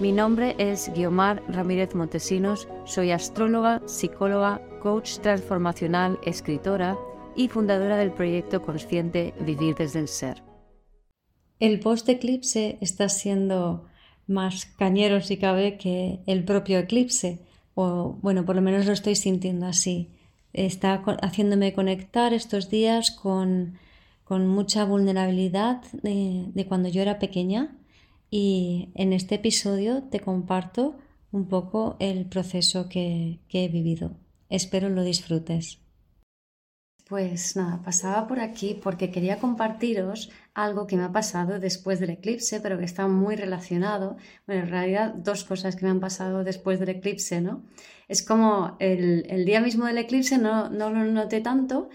Mi nombre es Guiomar Ramírez Montesinos, soy astróloga, psicóloga, coach transformacional, escritora y fundadora del proyecto consciente Vivir desde el Ser. El post-eclipse está siendo más cañero si cabe que el propio eclipse, o bueno, por lo menos lo estoy sintiendo así. Está haciéndome conectar estos días con, mucha vulnerabilidad de cuando yo era pequeña y en este episodio te comparto un poco el proceso que, he vivido. Espero lo disfrutes. Pues nada, pasaba por aquí porque quería compartiros algo que me ha pasado después del eclipse, pero que está muy relacionado. Bueno, en realidad dos cosas que me han pasado después del eclipse, ¿no? Es como el, día mismo del eclipse no, no lo noté tanto,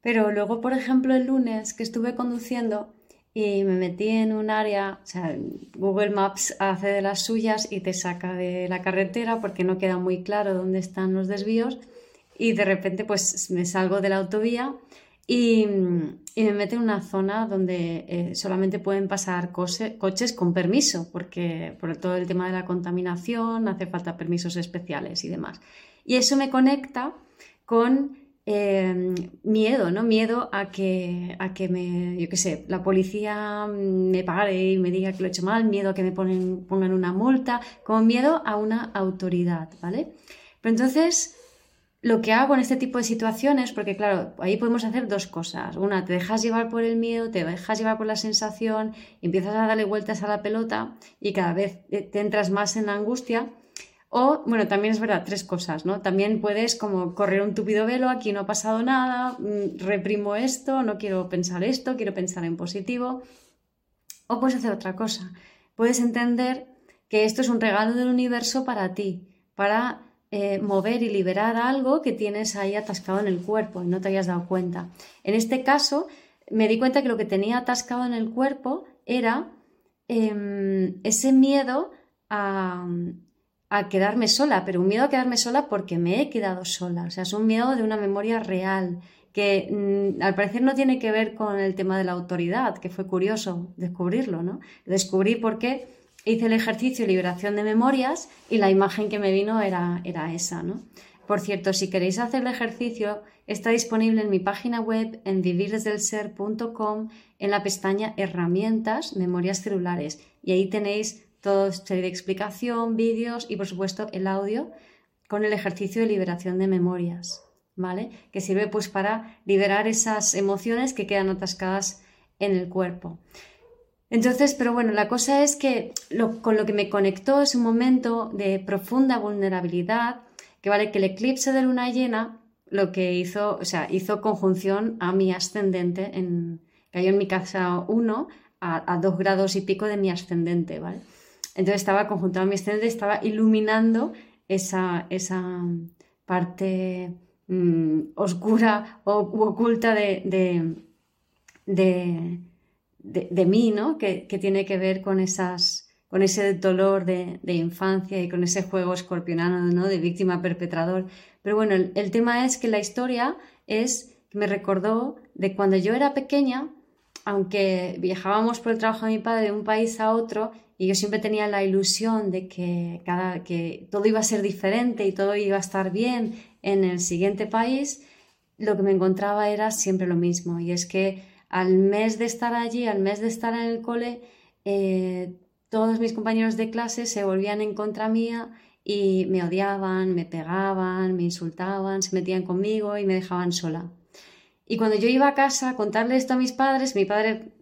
pero luego, por ejemplo, el lunes que estuve conduciendo, y me metí en un área, o sea, Google Maps hace de las suyas y te saca de la carretera porque no queda muy claro dónde están los desvíos y de repente pues me salgo de la autovía y, me meto en una zona donde eh, solamente pueden pasar coches con permiso porque por todo el tema de la contaminación hace falta permisos especiales y demás. Y eso me conecta con Em, miedo, ¿no? Miedo a que, a que me, yo qué sé, la policía me pare y me diga que lo he hecho mal, miedo a que me pongan una multa, como miedo a una autoridad, ¿vale? Pero entonces, lo que hago en este tipo de situaciones, porque claro, ahí podemos hacer dos cosas. Una, te dejas llevar por el miedo, te dejas llevar por la sensación, empiezas a darle vueltas a la pelota y cada vez te entras más en la angustia o, bueno, también es verdad, tres cosas, ¿no? También puedes como correr un tupido velo, aquí no ha pasado nada, mm, reprimo esto, no quiero pensar esto, quiero pensar en positivo. O puedes hacer otra cosa. Puedes entender que esto es un regalo del universo para ti, para eh, mover y liberar algo que tienes ahí atascado en el cuerpo y no te hayas dado cuenta. En este caso, me di cuenta que lo que tenía atascado en el cuerpo era em, ese miedo a, a quedarme sola, pero un miedo a quedarme sola porque me he quedado sola. O sea, es un miedo de una memoria real que mm, al parecer no tiene que ver con el tema de la autoridad, que fue curioso descubrirlo, ¿no? Descubrí por qué hice el ejercicio de liberación de memorias y la imagen que me vino era, era esa, ¿no? Por cierto, si queréis hacer el ejercicio, está disponible en mi página web en vivirdesdelser.com en la pestaña Herramientas, Memorias Celulares. Y ahí tenéis todo serie de explicación, vídeos y por supuesto el audio con el ejercicio de liberación de memorias, ¿vale? Que sirve pues para liberar esas emociones que quedan atascadas en el cuerpo. Entonces, pero bueno, la cosa es que con lo que me conectó es un momento de profunda vulnerabilidad, que vale que el eclipse de luna llena lo que hizo, o sea, hizo conjunción a mi ascendente, en, cayó en mi casa 1 a, a 2 grados y pico de mi ascendente, ¿vale? Entonces estaba conjuntado a mi ascendente, estaba iluminando esa, esa parte mm, oscura o oculta de, de, mí, ¿no? Que, tiene que ver con, esas, con ese dolor de, infancia y con ese juego escorpionano ¿no? de víctima perpetrador. Pero bueno, el, el tema es que la historia es que me recordó de cuando yo era pequeña, aunque viajábamos por el trabajo de mi padre de un país a otro, y yo siempre tenía la ilusión de que, cada, que todo iba a ser diferente y todo iba a estar bien en el siguiente país, lo que me encontraba era siempre lo mismo. Y es que al mes de estar allí, al mes de estar en el cole, eh, todos mis compañeros de clase se volvían en contra mía y me odiaban, me pegaban, me insultaban, se metían conmigo y me dejaban sola. Y cuando yo iba a casa a contarle esto a mis padres, mi padre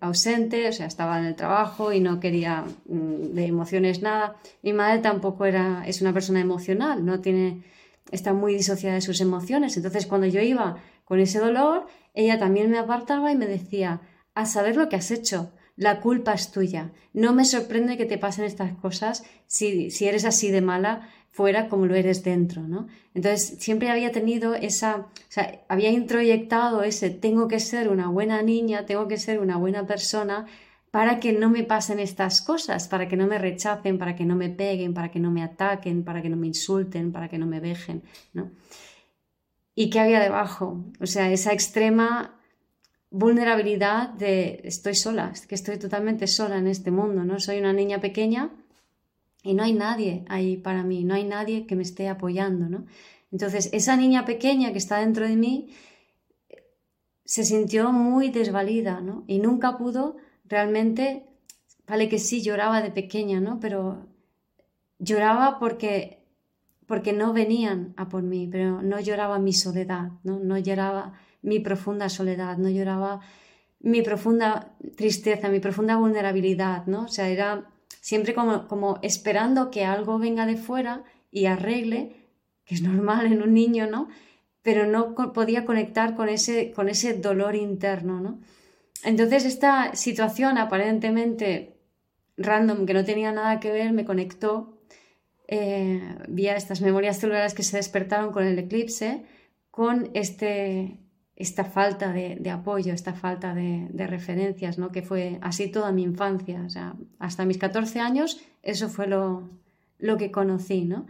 ausente, o sea, estaba en el trabajo y no quería mm, de emociones nada. Mi madre tampoco era, es una persona emocional, no tiene, está muy disociada de sus emociones. Entonces, cuando yo iba con ese dolor, ella también me apartaba y me decía, a saber lo que has hecho. la culpa es tuya. No me sorprende que te pasen estas cosas si, si eres así de mala fuera como lo eres dentro, ¿no? Entonces siempre había tenido esa, o sea, había introyectado ese tengo que ser una buena niña, tengo que ser una buena persona para que no me pasen estas cosas, para que no me rechacen, para que no me peguen, para que no me ataquen, para que no me insulten, para que no me vejen, ¿no? ¿Y qué había debajo? O sea, esa extrema vulnerabilidad de estoy sola, que estoy totalmente sola en este mundo, ¿no? Soy una niña pequeña y no hay nadie ahí para mí, no hay nadie que me esté apoyando, ¿no? Entonces, esa niña pequeña que está dentro de mí se sintió muy desvalida, ¿no? Y nunca pudo realmente, vale que sí lloraba de pequeña, ¿no? Pero lloraba porque porque no venían a por mí, pero no lloraba mi soledad, ¿no? No lloraba mi profunda soledad, no lloraba mi profunda tristeza, mi profunda vulnerabilidad, ¿no? O sea, era siempre como, como esperando que algo venga de fuera y arregle, que es normal en un niño, ¿no? Pero no podía conectar con ese, con ese dolor interno, ¿no? Entonces esta situación aparentemente random, que no tenía nada que ver, me conectó eh, vía estas memorias celulares que se despertaron con el eclipse, con este, esta falta de, apoyo, esta falta de, referencias, ¿no? que fue así toda mi infancia. Hasta mis 14 años eso fue lo, que conocí. ¿no?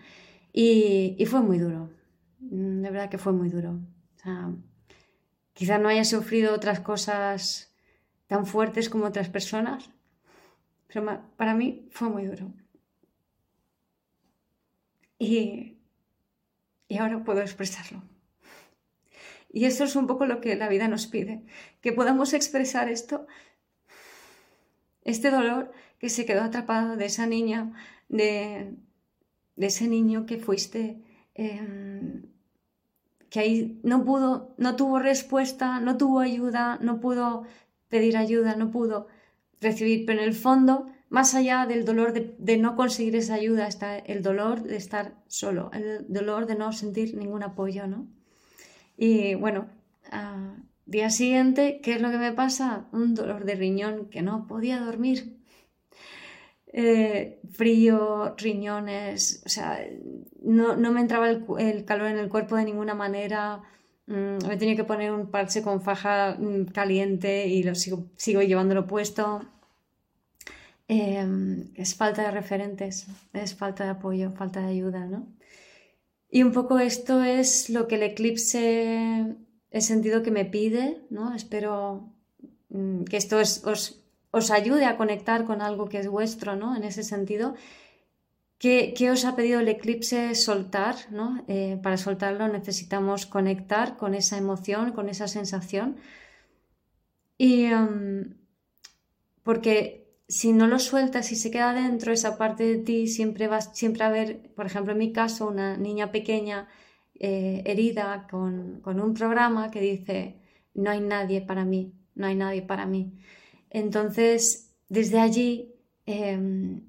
Y, fue muy duro, mm, de verdad que fue muy duro. Quizás no haya sufrido otras cosas tan fuertes como otras personas, pero para mí fue muy duro. Y ahora puedo expresarlo. Y eso es un poco lo que la vida nos pide, que podamos expresar esto, este dolor que se quedó atrapado de esa niña, de, ese niño que fuiste, em, que ahí no pudo, no tuvo respuesta, no tuvo ayuda, no pudo pedir ayuda, no pudo recibir, pero en el fondo, más allá del dolor de, no conseguir esa ayuda, está el dolor de estar solo, el dolor de no sentir ningún apoyo, ¿no? Y bueno, día siguiente, ¿qué es lo que me pasa? Un dolor de riñón que no podía dormir. Eh, frío, riñones, o sea, no, me entraba el, calor en el cuerpo de ninguna manera. Mm, me tenía que poner un parche con faja mm, caliente y lo sigo, sigo llevándolo puesto. Em, es falta de referentes, es falta de apoyo, falta de ayuda, ¿no? Y un poco esto es lo que el eclipse he sentido que me pide, ¿no? Espero mm, que esto os, os, ayude a conectar con algo que es vuestro, ¿no? En ese sentido. ¿Qué, os ha pedido el eclipse soltar? ¿no? Eh, para soltarlo necesitamos conectar con esa emoción, con esa sensación. Y em, porque si no lo sueltas y se queda dentro, esa parte de ti siempre vas siempre a ver, por ejemplo, en mi caso, una niña pequeña eh, herida con, un programa que dice, no hay nadie para mí, no hay nadie para mí. Entonces, desde allí, em,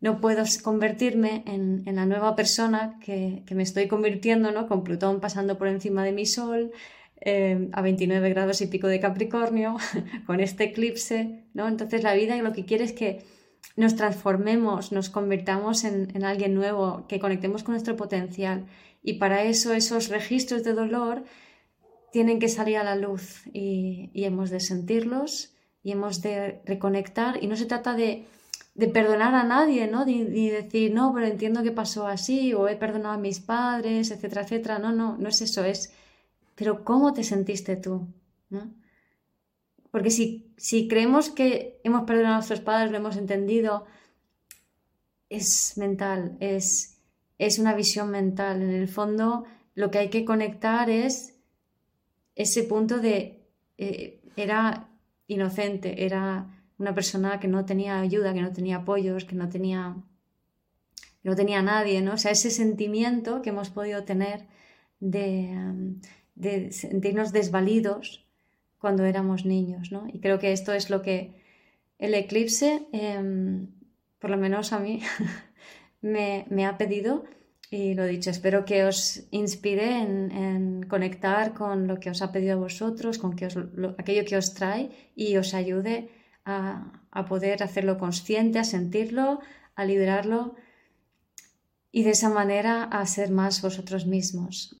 no puedo convertirme en, la nueva persona que, que, me estoy convirtiendo, ¿no? Con Plutón pasando por encima de mi Sol, Em, a 29 grados y pico de Capricornio, con este eclipse, ¿no? Entonces la vida lo que quiere es que nos transformemos, nos convirtamos en, alguien nuevo, que conectemos con nuestro potencial. Y para eso esos registros de dolor tienen que salir a la luz y, hemos de sentirlos y hemos de reconectar. Y no se trata de, perdonar a nadie, ¿no? Ni, decir, no, pero entiendo que pasó así, o he perdonado a mis padres, etcétera, etcétera. No, no, no es eso, es pero ¿cómo te sentiste tú? Porque si, si creemos que hemos perdido a nuestros padres, lo hemos entendido, es mental, es, es una visión mental. En el fondo, lo que hay que conectar es ese punto de eh, era inocente, era una persona que no tenía ayuda, que no tenía apoyos, que no tenía, no tenía nadie, ¿no? O sea, ese sentimiento que hemos podido tener de, de sentirnos desvalidos cuando éramos niños, ¿no? Y creo que esto es lo que el eclipse, em, por lo menos a mí, me, ha pedido y lo dicho, espero que os inspire en, conectar con lo que os ha pedido a vosotros, con que aquello que os trae y os ayude a, poder hacerlo consciente, a sentirlo, a liberarlo y de esa manera a ser más vosotros mismos.